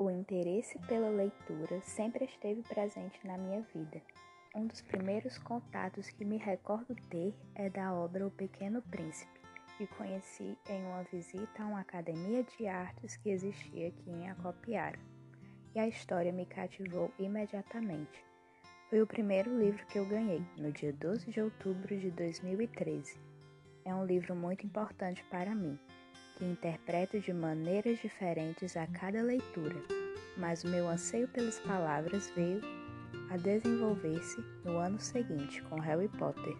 O interesse pela leitura sempre esteve presente na minha vida. Um dos primeiros contatos que me recordo ter é da obra O Pequeno Príncipe, que conheci em uma visita a uma academia de artes que existia aqui em Acopiara. E a história me cativou imediatamente. Foi o primeiro livro que eu ganhei, no dia 12 de outubro de 2013. É um livro muito importante para mim que interpreto de maneiras diferentes a cada leitura, mas o meu anseio pelas palavras veio a desenvolver-se no ano seguinte com Harry Potter.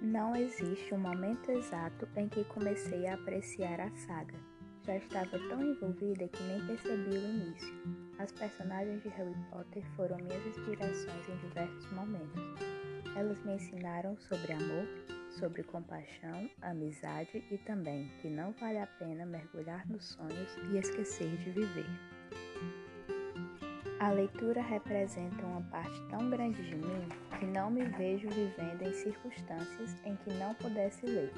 Não existe um momento exato em que comecei a apreciar a saga. Já estava tão envolvida que nem percebi o início. As personagens de Harry Potter foram minhas inspirações em diversos momentos. Elas me ensinaram sobre amor, sobre compaixão, amizade e também que não vale a pena mergulhar nos sonhos e esquecer de viver. A leitura representa uma parte tão grande de mim que não me vejo vivendo em circunstâncias em que não pudesse ler.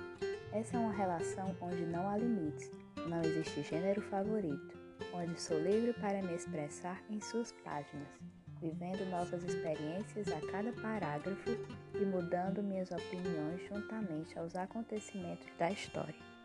Essa é uma relação onde não há limites, não existe gênero favorito, onde sou livre para me expressar em suas páginas vivendo novas experiências a cada parágrafo e mudando minhas opiniões juntamente aos acontecimentos da história.